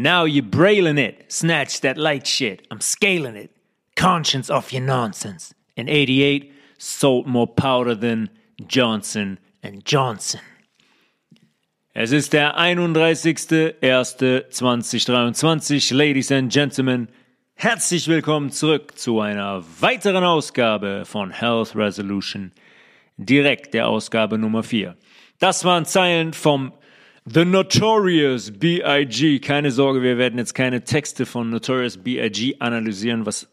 Now you brailin' it. Snatch that light shit. I'm scaling it. Conscience off your nonsense. In 88, sold more powder than Johnson and Johnson. Es ist der 31.01.2023. Ladies and Gentlemen, herzlich willkommen zurück zu einer weiteren Ausgabe von Health Resolution, direkt der Ausgabe Nummer 4. Das waren Zeilen vom The Notorious B.I.G. Keine Sorge, wir werden jetzt keine Texte von Notorious B.I.G. analysieren, was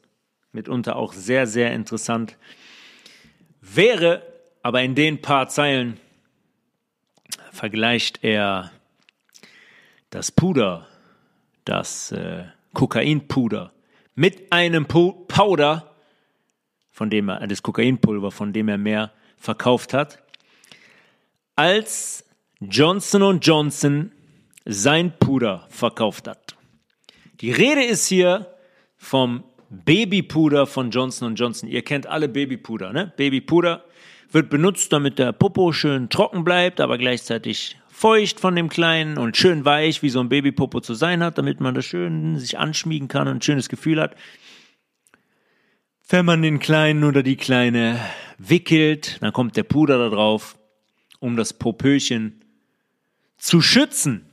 mitunter auch sehr, sehr interessant wäre. Aber in den paar Zeilen vergleicht er das Puder, das äh, Kokainpuder mit einem Powder, von dem er, das Kokainpulver, von dem er mehr verkauft hat, als Johnson Johnson sein Puder verkauft hat. Die Rede ist hier vom Babypuder von Johnson Johnson. Ihr kennt alle Babypuder, ne? Babypuder wird benutzt, damit der Popo schön trocken bleibt, aber gleichzeitig feucht von dem Kleinen und schön weich, wie so ein Babypopo zu sein hat, damit man das schön sich anschmiegen kann und ein schönes Gefühl hat. Wenn man den Kleinen oder die Kleine wickelt, dann kommt der Puder da drauf, um das Popöchen zu schützen.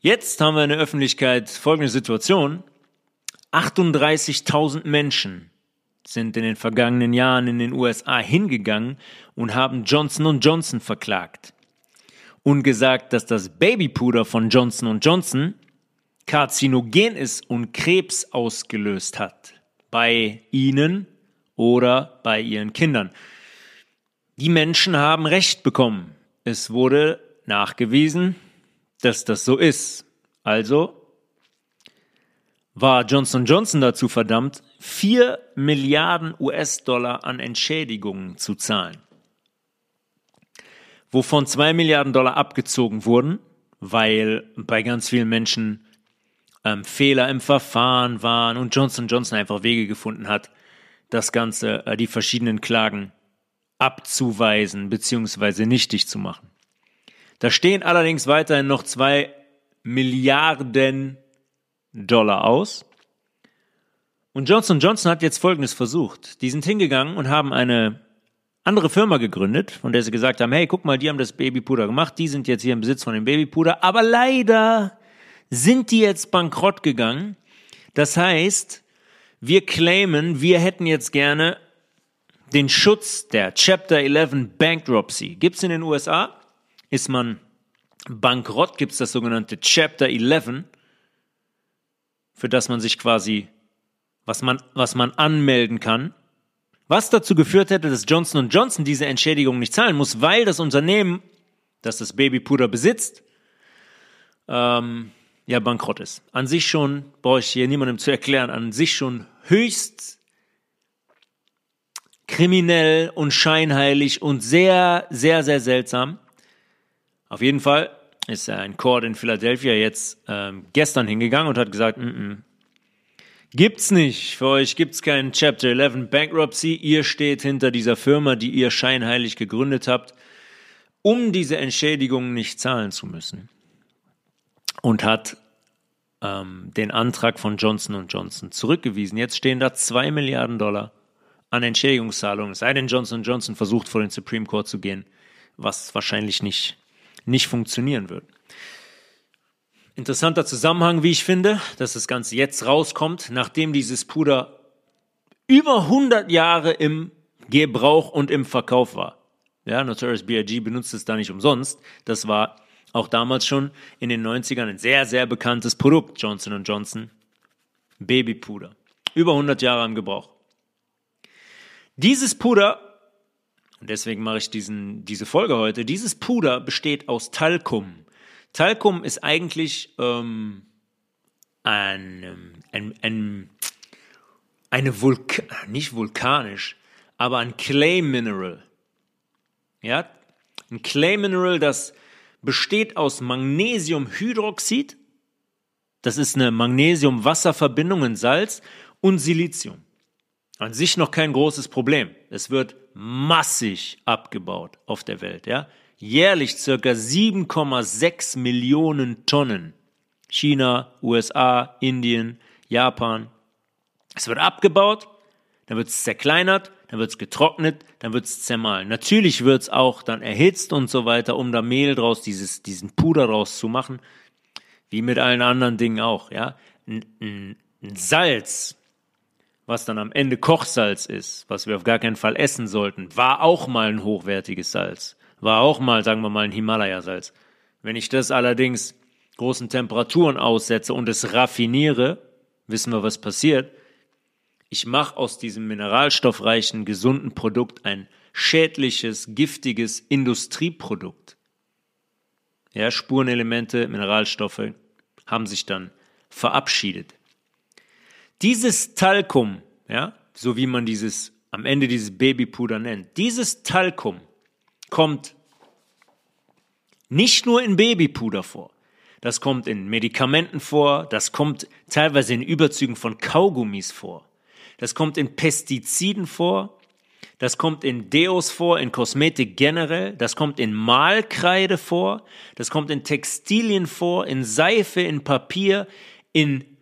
Jetzt haben wir in der Öffentlichkeit folgende Situation. 38.000 Menschen sind in den vergangenen Jahren in den USA hingegangen und haben Johnson Johnson verklagt und gesagt, dass das Babypuder von Johnson Johnson karzinogen ist und Krebs ausgelöst hat bei ihnen oder bei ihren Kindern. Die Menschen haben Recht bekommen. Es wurde nachgewiesen, dass das so ist. Also war Johnson Johnson dazu verdammt, 4 Milliarden US-Dollar an Entschädigungen zu zahlen, wovon 2 Milliarden Dollar abgezogen wurden, weil bei ganz vielen Menschen ähm, Fehler im Verfahren waren und Johnson Johnson einfach Wege gefunden hat, das Ganze, äh, die verschiedenen Klagen abzuweisen bzw. nichtig zu machen. Da stehen allerdings weiterhin noch zwei Milliarden Dollar aus. Und Johnson Johnson hat jetzt Folgendes versucht. Die sind hingegangen und haben eine andere Firma gegründet, von der sie gesagt haben, hey, guck mal, die haben das Babypuder gemacht, die sind jetzt hier im Besitz von dem Babypuder, aber leider sind die jetzt bankrott gegangen. Das heißt, wir claimen, wir hätten jetzt gerne den Schutz der Chapter 11 Bankruptcy. Gibt's in den USA? Ist man bankrott, gibt's das sogenannte Chapter 11, für das man sich quasi, was man, was man anmelden kann. Was dazu geführt hätte, dass Johnson Johnson diese Entschädigung nicht zahlen muss, weil das Unternehmen, das das Babypuder besitzt, ähm, ja bankrott ist. An sich schon, brauche ich hier niemandem zu erklären, an sich schon höchst kriminell und scheinheilig und sehr, sehr, sehr seltsam. Auf jeden Fall ist ein Court in Philadelphia jetzt ähm, gestern hingegangen und hat gesagt, mm -mm, gibt's nicht, für euch gibt's keinen Chapter 11 Bankruptcy, ihr steht hinter dieser Firma, die ihr scheinheilig gegründet habt, um diese Entschädigungen nicht zahlen zu müssen. Und hat ähm, den Antrag von Johnson Johnson zurückgewiesen. Jetzt stehen da zwei Milliarden Dollar an Entschädigungszahlungen, es sei denn, Johnson Johnson versucht, vor den Supreme Court zu gehen, was wahrscheinlich nicht, nicht funktionieren wird. Interessanter Zusammenhang, wie ich finde, dass das Ganze jetzt rauskommt, nachdem dieses Puder über 100 Jahre im Gebrauch und im Verkauf war. Ja, Notorious B.I.G. benutzt es da nicht umsonst. Das war auch damals schon in den 90ern ein sehr, sehr bekanntes Produkt, Johnson Johnson Babypuder. Über 100 Jahre im Gebrauch. Dieses Puder, und deswegen mache ich diesen, diese Folge heute, dieses Puder besteht aus Talkum. Talkum ist eigentlich ähm, ein, ein, ein, eine Vulkan, nicht vulkanisch, aber ein Clay Mineral. Ja, ein Clay Mineral, das besteht aus Magnesiumhydroxid, das ist eine Magnesium-Wasserverbindung in Salz und Silizium. An sich noch kein großes Problem. Es wird massig abgebaut auf der Welt, ja. Jährlich circa 7,6 Millionen Tonnen China, USA, Indien, Japan. Es wird abgebaut, dann wird es zerkleinert, dann wird es getrocknet, dann wird es zermahlen. Natürlich wird es auch dann erhitzt und so weiter, um da Mehl draus, dieses, diesen Puder rauszumachen. Wie mit allen anderen Dingen auch, ja. Ein Salz, was dann am Ende Kochsalz ist, was wir auf gar keinen Fall essen sollten, war auch mal ein hochwertiges Salz. War auch mal, sagen wir mal, ein Himalaya-Salz. Wenn ich das allerdings großen Temperaturen aussetze und es raffiniere, wissen wir, was passiert. Ich mache aus diesem mineralstoffreichen, gesunden Produkt ein schädliches, giftiges Industrieprodukt. Ja, Spurenelemente, Mineralstoffe haben sich dann verabschiedet. Dieses Talkum, ja, so wie man dieses am Ende dieses Babypuder nennt, dieses Talkum kommt nicht nur in Babypuder vor. Das kommt in Medikamenten vor, das kommt teilweise in Überzügen von Kaugummis vor. Das kommt in Pestiziden vor, das kommt in Deos vor, in Kosmetik generell, das kommt in Malkreide vor, das kommt in Textilien vor, in Seife, in Papier, in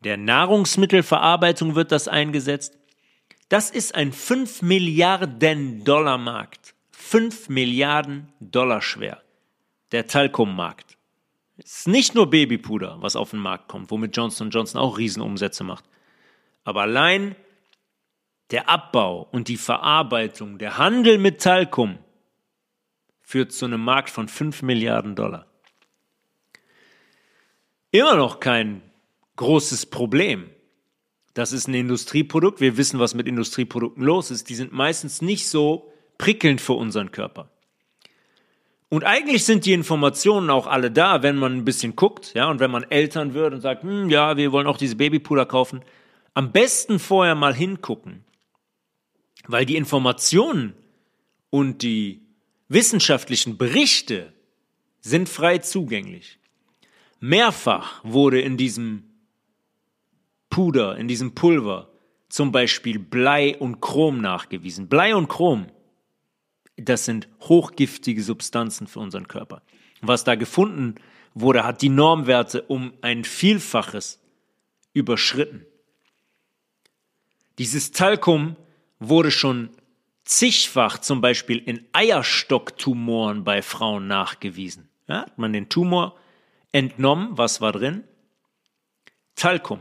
der Nahrungsmittelverarbeitung wird das eingesetzt. Das ist ein 5 Milliarden Dollar Markt. 5 Milliarden Dollar schwer. Der Talcum-Markt. Es ist nicht nur Babypuder, was auf den Markt kommt, womit Johnson Johnson auch Riesenumsätze macht. Aber allein der Abbau und die Verarbeitung, der Handel mit Talcum führt zu einem Markt von 5 Milliarden Dollar. Immer noch kein großes Problem. Das ist ein Industrieprodukt. Wir wissen, was mit Industrieprodukten los ist. Die sind meistens nicht so prickelnd für unseren Körper. Und eigentlich sind die Informationen auch alle da, wenn man ein bisschen guckt, ja, und wenn man Eltern wird und sagt, hm, ja, wir wollen auch diese Babypuder kaufen. Am besten vorher mal hingucken, weil die Informationen und die wissenschaftlichen Berichte sind frei zugänglich. Mehrfach wurde in diesem Puder, in diesem Pulver zum Beispiel Blei und Chrom nachgewiesen. Blei und Chrom, das sind hochgiftige Substanzen für unseren Körper. Was da gefunden wurde, hat die Normwerte um ein Vielfaches überschritten. Dieses Talkum wurde schon zigfach zum Beispiel in Eierstocktumoren bei Frauen nachgewiesen. Ja, hat man den Tumor entnommen, was war drin? Talkum.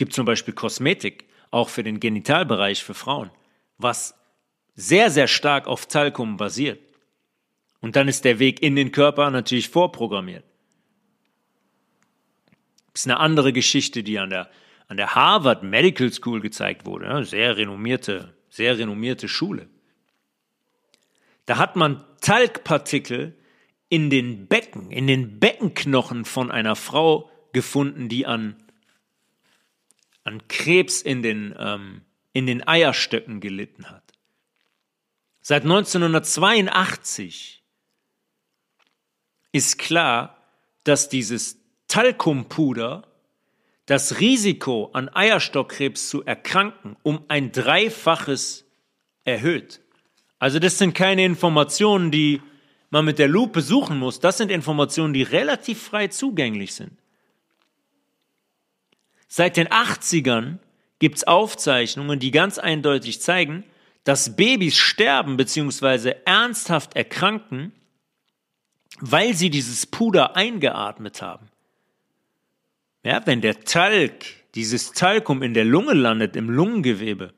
Gibt zum Beispiel Kosmetik, auch für den Genitalbereich für Frauen, was sehr, sehr stark auf Talkum basiert. Und dann ist der Weg in den Körper natürlich vorprogrammiert. Das ist eine andere Geschichte, die an der, an der Harvard Medical School gezeigt wurde. Sehr renommierte, sehr renommierte Schule. Da hat man Talgpartikel in den Becken, in den Beckenknochen von einer Frau gefunden, die an an Krebs in den, ähm, in den Eierstöcken gelitten hat. Seit 1982 ist klar, dass dieses Talkumpuder das Risiko an Eierstockkrebs zu erkranken um ein Dreifaches erhöht. Also das sind keine Informationen, die man mit der Lupe suchen muss. Das sind Informationen, die relativ frei zugänglich sind. Seit den 80ern gibt es Aufzeichnungen, die ganz eindeutig zeigen, dass Babys sterben bzw. ernsthaft erkranken, weil sie dieses Puder eingeatmet haben. Ja, wenn der Talg, dieses Talkum in der Lunge landet, im Lungengewebe,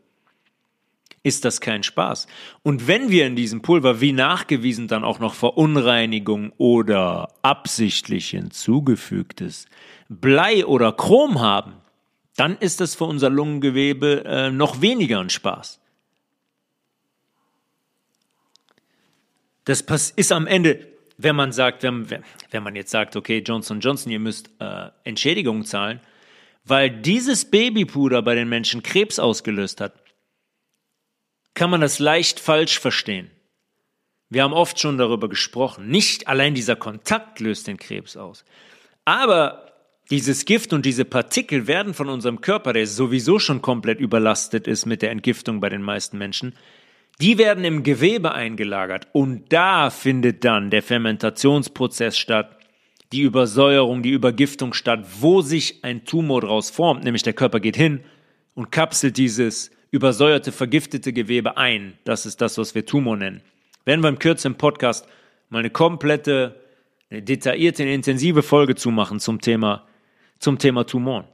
ist das kein Spaß. Und wenn wir in diesem Pulver, wie nachgewiesen, dann auch noch Verunreinigung oder absichtlich hinzugefügtes Blei oder Chrom haben, dann ist das für unser Lungengewebe äh, noch weniger ein Spaß. Das ist am Ende, wenn man sagt, wenn, wenn man jetzt sagt, okay, Johnson Johnson, ihr müsst äh, Entschädigungen zahlen, weil dieses Babypuder bei den Menschen Krebs ausgelöst hat, kann man das leicht falsch verstehen. Wir haben oft schon darüber gesprochen. Nicht allein dieser Kontakt löst den Krebs aus. Aber dieses Gift und diese Partikel werden von unserem Körper, der sowieso schon komplett überlastet ist mit der Entgiftung bei den meisten Menschen, die werden im Gewebe eingelagert und da findet dann der Fermentationsprozess statt, die Übersäuerung, die Übergiftung statt, wo sich ein Tumor daraus formt, nämlich der Körper geht hin und kapselt dieses übersäuerte, vergiftete Gewebe ein. Das ist das, was wir Tumor nennen. Werden wir im Kürze im Podcast mal eine komplette, eine detaillierte, eine intensive Folge zu machen zum Thema, zum Thema Tumoren.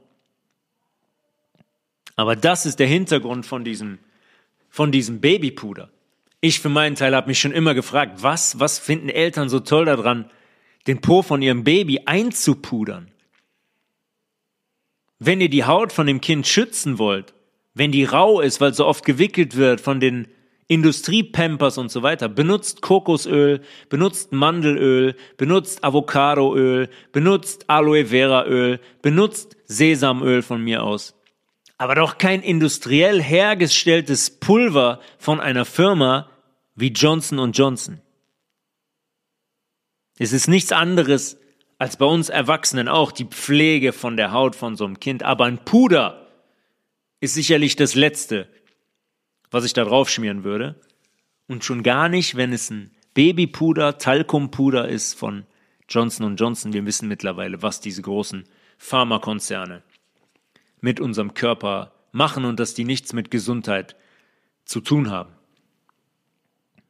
Aber das ist der Hintergrund von diesem, von diesem Babypuder. Ich für meinen Teil habe mich schon immer gefragt, was, was finden Eltern so toll daran, den Po von ihrem Baby einzupudern. Wenn ihr die Haut von dem Kind schützen wollt, wenn die rau ist, weil so oft gewickelt wird von den Industriepampers und so weiter, benutzt Kokosöl, benutzt Mandelöl, benutzt Avocadoöl, benutzt Aloe Vera Öl, benutzt Sesamöl von mir aus. Aber doch kein industriell hergestelltes Pulver von einer Firma wie Johnson Johnson. Es ist nichts anderes als bei uns Erwachsenen auch die Pflege von der Haut von so einem Kind. Aber ein Puder ist sicherlich das Letzte, was ich da drauf schmieren würde. Und schon gar nicht, wenn es ein Babypuder, Talkumpuder ist von Johnson Johnson. Wir wissen mittlerweile, was diese großen Pharmakonzerne mit unserem Körper machen und dass die nichts mit Gesundheit zu tun haben.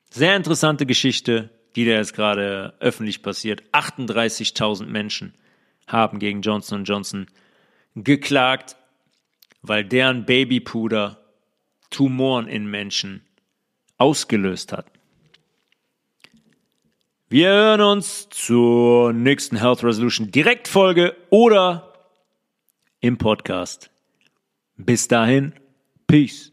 Sehr interessante Geschichte, die da jetzt gerade öffentlich passiert. 38.000 Menschen haben gegen Johnson Johnson geklagt, weil deren Babypuder Tumoren in Menschen ausgelöst hat. Wir hören uns zur nächsten Health Resolution Direktfolge oder im Podcast. Bis dahin, Peace.